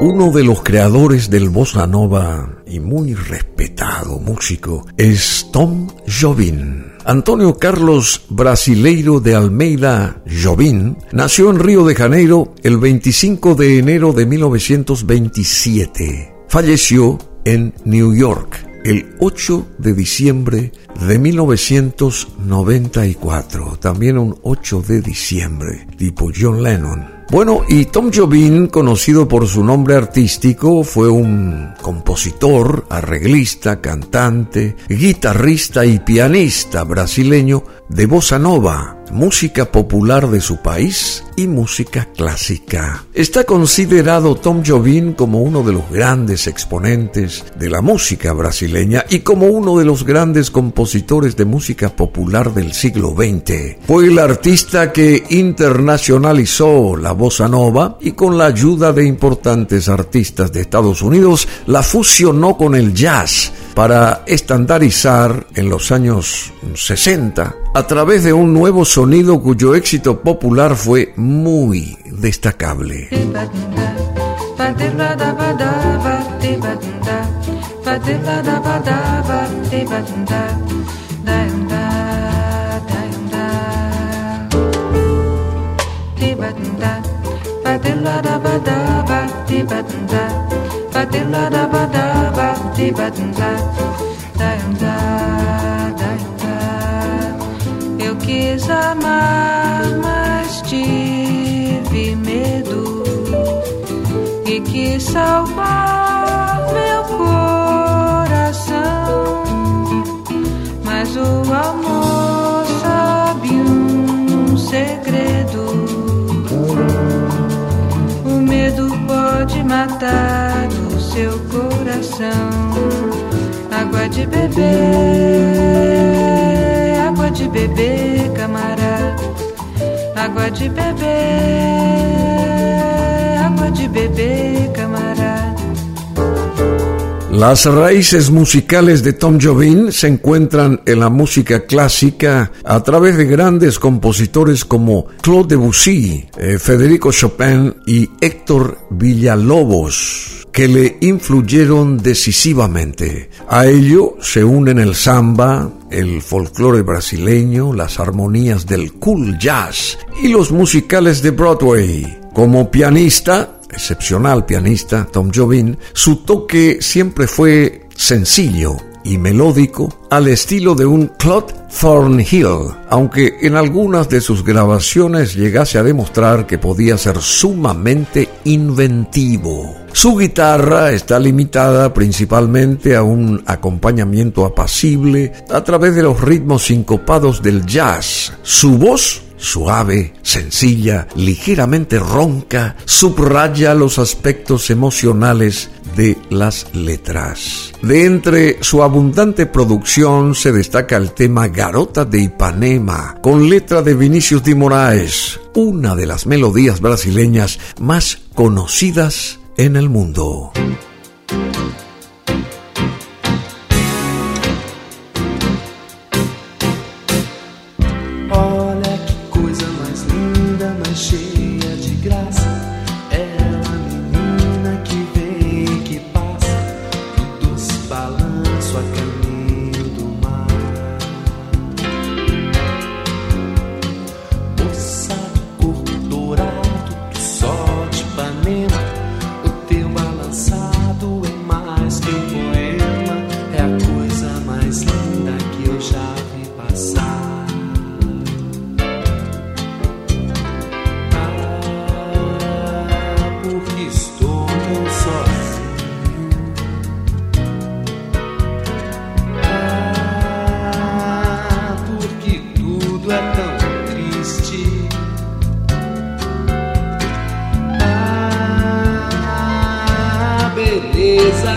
Uno de los creadores del bossa nova y muy respetado músico es Tom Jobim. Antonio Carlos Brasileiro de Almeida Jobim nació en Río de Janeiro el 25 de enero de 1927. Falleció en New York el 8 de diciembre de 1994. También un 8 de diciembre, tipo John Lennon. Bueno, y Tom Jobim, conocido por su nombre artístico, fue un compositor, arreglista, cantante, guitarrista y pianista brasileño de bossa nova, música popular de su país y música clásica. Está considerado Tom Jobim como uno de los grandes exponentes de la música brasileña y como uno de los grandes compositores de música popular del siglo XX. Fue el artista que internacionalizó la bossa nova y con la ayuda de importantes artistas de Estados Unidos la fusionó con el jazz para estandarizar en los años 60 a través de un nuevo sonido cuyo éxito popular fue muy destacable. badilla da bada ba di badin da badilla da bada ba di badin da da eu quis amar mas tive medo. E quis salvar meu coração. Mas o amor está no seu coração. Água de bebê, água de bebê, camarada, Água de bebê, água de bebê, camarada. Las raíces musicales de Tom Jobim se encuentran en la música clásica a través de grandes compositores como Claude Debussy, eh, Federico Chopin y Héctor Villalobos que le influyeron decisivamente. A ello se unen el samba, el folclore brasileño, las armonías del cool jazz y los musicales de Broadway. Como pianista, excepcional pianista, Tom Jobim, su toque siempre fue sencillo y melódico al estilo de un Claude Thornhill, aunque en algunas de sus grabaciones llegase a demostrar que podía ser sumamente inventivo. Su guitarra está limitada principalmente a un acompañamiento apacible a través de los ritmos sincopados del jazz. Su voz suave, sencilla, ligeramente ronca, subraya los aspectos emocionales de las letras. De entre su abundante producción se destaca el tema Garota de Ipanema, con letra de Vinicius de Moraes, una de las melodías brasileñas más conocidas en el mundo.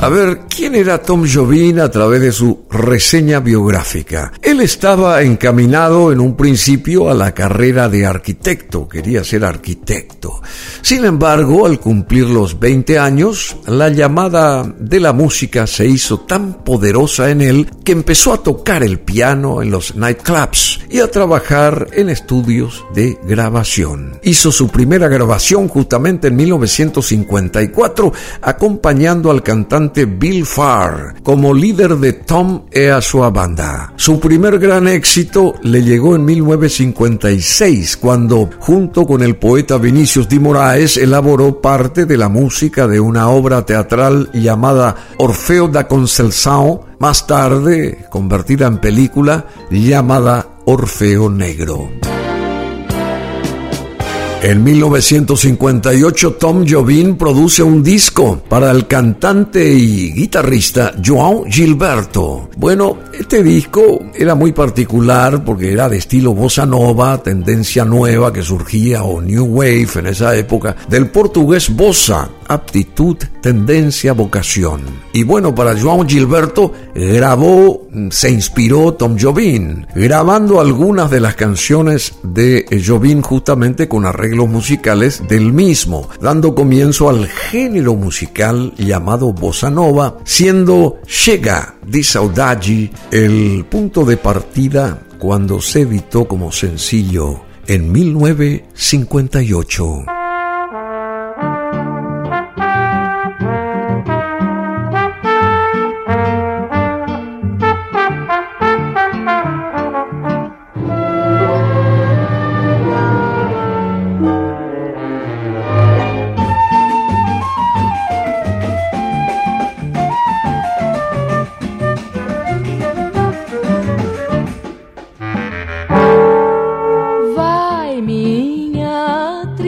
A ver, ¿quién era Tom Jobin a través de su reseña biográfica? Él estaba encaminado en un principio a la carrera de arquitecto, quería ser arquitecto. Sin embargo, al cumplir los 20 años, la llamada de la música se hizo tan poderosa en él que empezó a tocar el piano en los nightclubs y a trabajar en estudios de grabación. Hizo su primera grabación justamente en 1954, acompañando al cantante Bill Farr como líder de Tom e a su banda. Su primer gran éxito le llegó en 1956, cuando, junto con el poeta Vinicius de Moraes, elaboró parte de la música de una obra teatral llamada Orfeo da Conceição, más tarde convertida en película llamada Orfeo Negro. En 1958 Tom Jobim produce un disco para el cantante y guitarrista João Gilberto. Bueno, este disco era muy particular porque era de estilo bossa nova, tendencia nueva que surgía o new wave en esa época, del portugués bossa, aptitud, tendencia, vocación. Y bueno, para João Gilberto grabó, se inspiró Tom Jobim, grabando algunas de las canciones de Jobim justamente con arreglos musicales del mismo, dando comienzo al género musical llamado bossa nova, siendo Chega di Saudade el punto de partida cuando se editó como sencillo en 1958.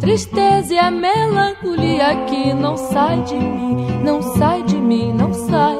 tristeza e a melancolia que não sai de mim, não sai de mim, não sai.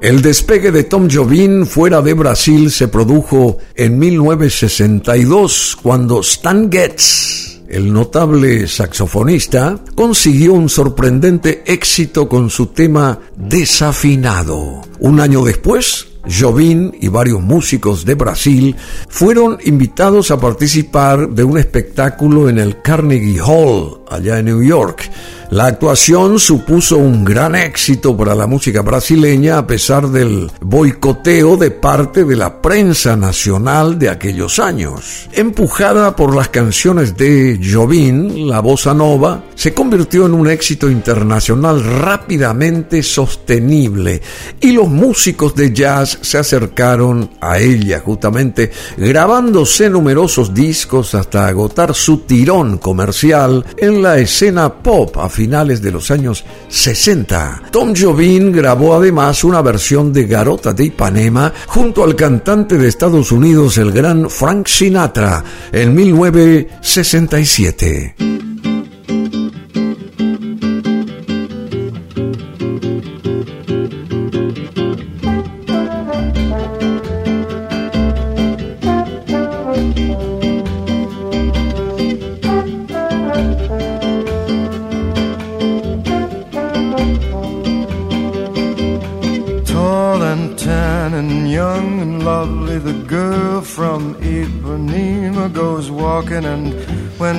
El despegue de Tom Jobim fuera de Brasil se produjo en 1962 cuando Stan Getz el notable saxofonista consiguió un sorprendente éxito con su tema Desafinado. Un año después, Jobim y varios músicos de Brasil fueron invitados a participar de un espectáculo en el Carnegie Hall, allá en New York, la actuación supuso un gran éxito para la música brasileña a pesar del boicoteo de parte de la prensa nacional de aquellos años. Empujada por las canciones de Jobim, la bossa nova se convirtió en un éxito internacional rápidamente sostenible y los músicos de jazz se acercaron a ella justamente grabándose numerosos discos hasta agotar su tirón comercial en la escena pop finales de los años 60. Tom Jobim grabó además una versión de Garota de Ipanema junto al cantante de Estados Unidos, el gran Frank Sinatra, en 1967.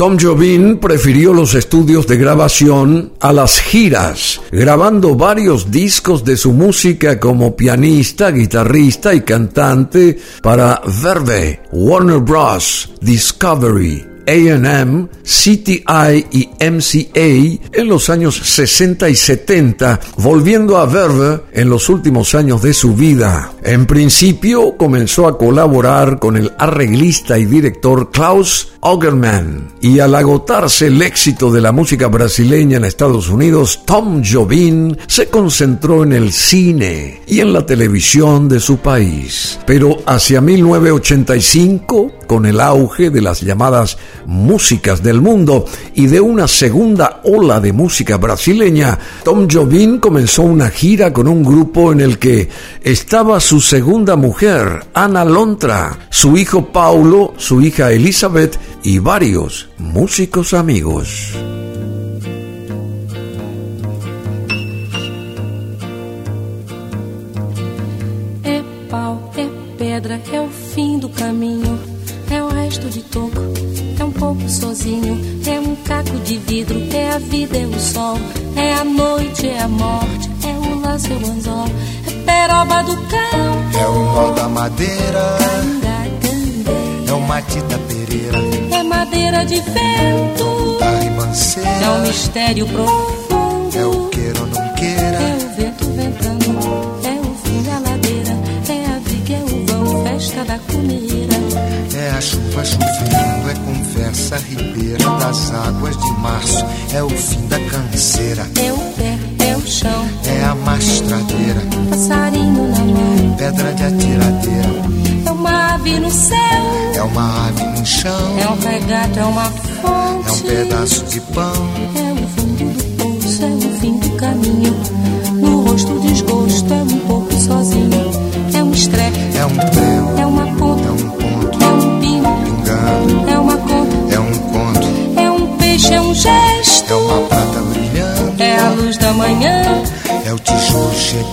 Tom Jobin prefirió los estudios de grabación a las giras, grabando varios discos de su música como pianista, guitarrista y cantante para Verve, Warner Bros., Discovery, AM, CTI y MCA en los años 60 y 70, volviendo a Verve en los últimos años de su vida. En principio comenzó a colaborar con el arreglista y director Klaus Augerman y al agotarse el éxito de la música brasileña en Estados Unidos, Tom Jobim se concentró en el cine y en la televisión de su país. Pero hacia 1985, con el auge de las llamadas músicas del mundo y de una segunda ola de música brasileña, Tom Jobim comenzó una gira con un grupo en el que estaba su segunda mujer, Ana Lontra, su hijo Paulo, su hija Elizabeth y varios músicos amigos. É pau, pedra, o fim do caminho, é o resto de toco, pouco sozinho, é um caco de vidro, é a vida, é o sol, é a noite, é a morte, é o laço, é o anzol, é peroba do cão, é o nó da madeira, é o matita pereira. É madeira de vento, da ribanceira, é um mistério profundo, é a chuva chovendo, é conversa ribeira das águas de março, é o fim da canseira, é o pé, é o chão, é a mastradeira, passarinho na mão, pedra de atiradeira. É uma ave no céu, é uma ave no chão, é um regato, é uma fonte, é um pedaço de pão, é o fundo do poço, é o fim do caminho. No rosto desgosto, é um pouco sozinho, é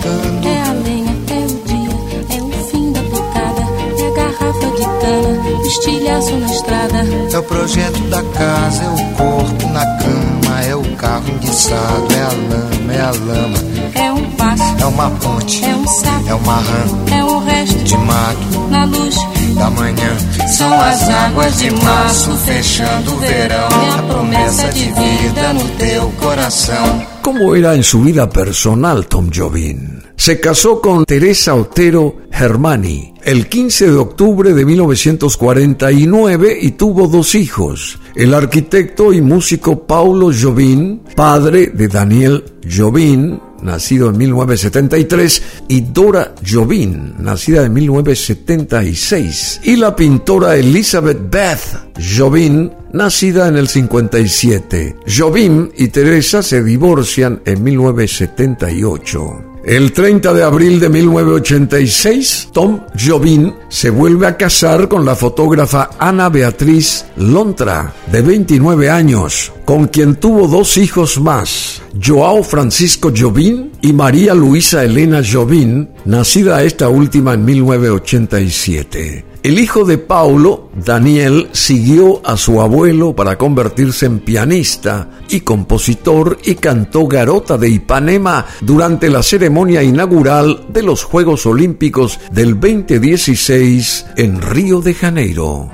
é a lenha, é o dia, é o fim da picada, é a garrafa de cana, estilhaço na estrada, é o projeto da casa, é o corpo na cama, é o carro enguiçado, é a lama, é a lama, é um passo, é uma ponte, é um sapo, é uma rã, é um resto de mato, na luz da manhã. São as águas de março fechando o verão, a promessa de vida no teu coração. ¿Cómo era en su vida personal Tom Jobim? Se casó con Teresa Otero Germani el 15 de octubre de 1949 y tuvo dos hijos, el arquitecto y músico Paulo Jobim, padre de Daniel Jobim, nacido en 1973, y Dora Jobim, nacida en 1976, y la pintora Elizabeth Beth Jobim, nacida en el 57. Jobim y Teresa se divorcian en 1978. El 30 de abril de 1986, Tom Jobim se vuelve a casar con la fotógrafa Ana Beatriz Lontra, de 29 años, con quien tuvo dos hijos más, Joao Francisco Jobim y María Luisa Elena Jobim, nacida esta última en 1987. El hijo de Paulo, Daniel, siguió a su abuelo para convertirse en pianista y compositor y cantó Garota de Ipanema durante la ceremonia inaugural de los Juegos Olímpicos del 2016 en Río de Janeiro.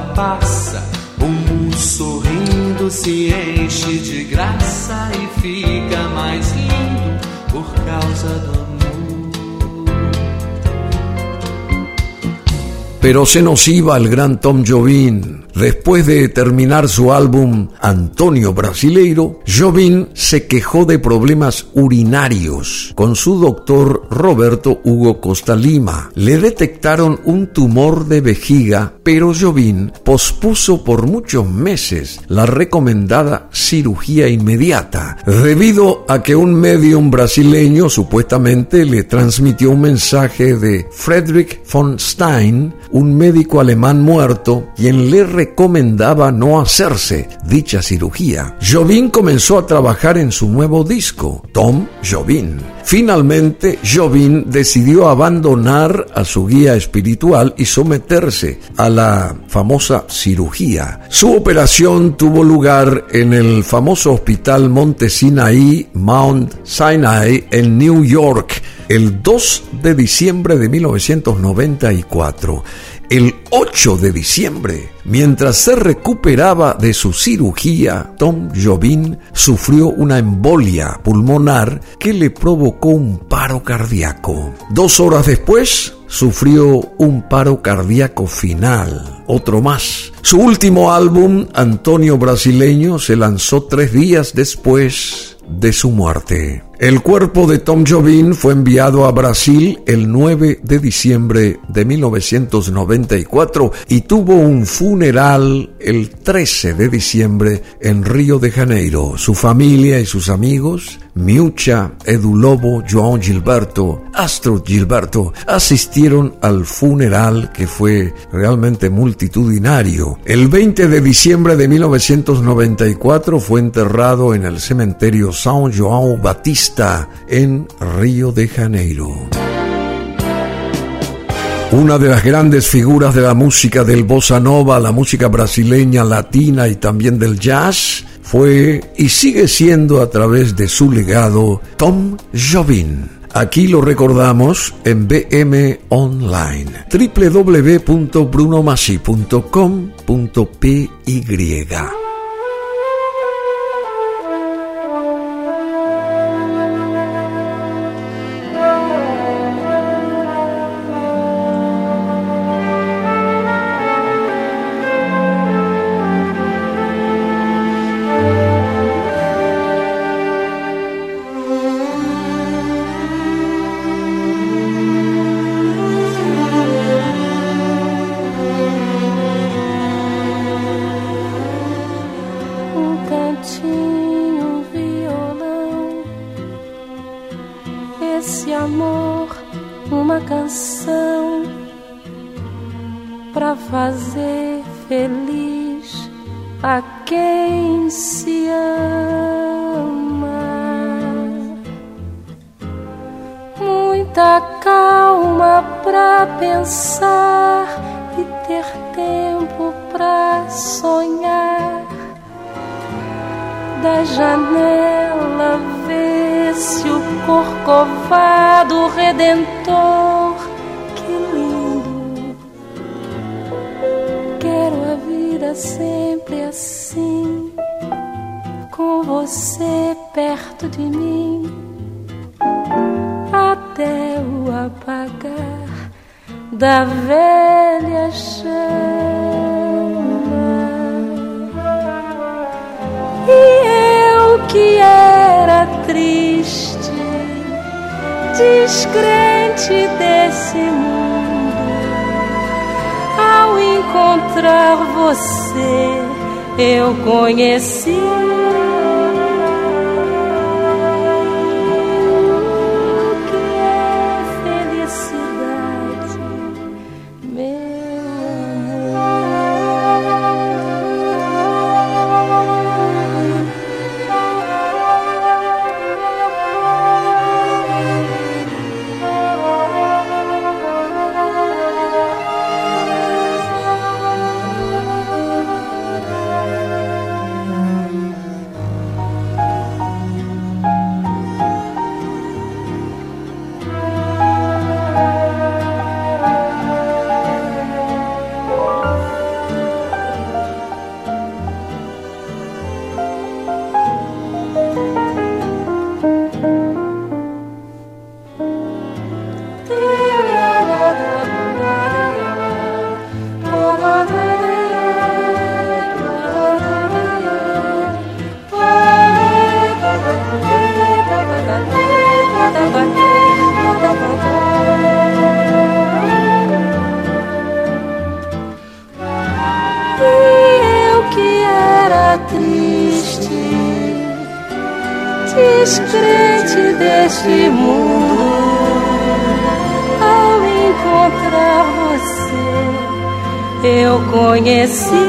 Passa, o mundo sorrindo se enche de graça e fica mais lindo por causa do amor. Pero se nos iba el gran Tom Jobim. Después de terminar su álbum Antonio Brasileiro, Jobim se quejó de problemas urinarios con su doctor Roberto Hugo Costa Lima. Le detectaron un tumor de vejiga, pero Jobim pospuso por muchos meses la recomendada cirugía inmediata, debido a que un medium brasileño supuestamente le transmitió un mensaje de Friedrich von Stein, un médico alemán muerto, quien le recomendaba no hacerse dicha cirugía. Jobim comenzó a trabajar en su nuevo disco, Tom Jobim. Finalmente, Jobim decidió abandonar a su guía espiritual y someterse a la famosa cirugía. Su operación tuvo lugar en el famoso hospital Monte Sinai, Mount Sinai, en New York, el 2 de diciembre de 1994 el 8 de diciembre, mientras se recuperaba de su cirugía, Tom Jobim sufrió una embolia pulmonar que le provocó un paro cardíaco. Dos horas después, sufrió un paro cardíaco final, otro más. Su último álbum, Antonio Brasileño, se lanzó tres días después de su muerte. El cuerpo de Tom Jobim fue enviado a Brasil el 9 de diciembre de 1994 y tuvo un funeral el 13 de diciembre en Río de Janeiro. Su familia y sus amigos, Miucha, Edu Lobo, João Gilberto, Astro Gilberto, asistieron al funeral que fue realmente multitudinario. El 20 de diciembre de 1994 fue enterrado en el cementerio São João Batista en Río de Janeiro. Una de las grandes figuras de la música del bossa nova, la música brasileña, latina y también del jazz, fue y sigue siendo a través de su legado Tom Jobim. Aquí lo recordamos en BM Online, canção para fazer feliz a quem se ama. Muita calma para pensar e ter tempo para sonhar. Da janela ver se o corcovado o Redentor. Que lindo! Quero a vida sempre assim, com você perto de mim, até o apagar da velha chama. E eu que era triste descrente desse mundo. Ao encontrar você, eu conheci. Descrente deste mundo, ao encontrar você, eu conheci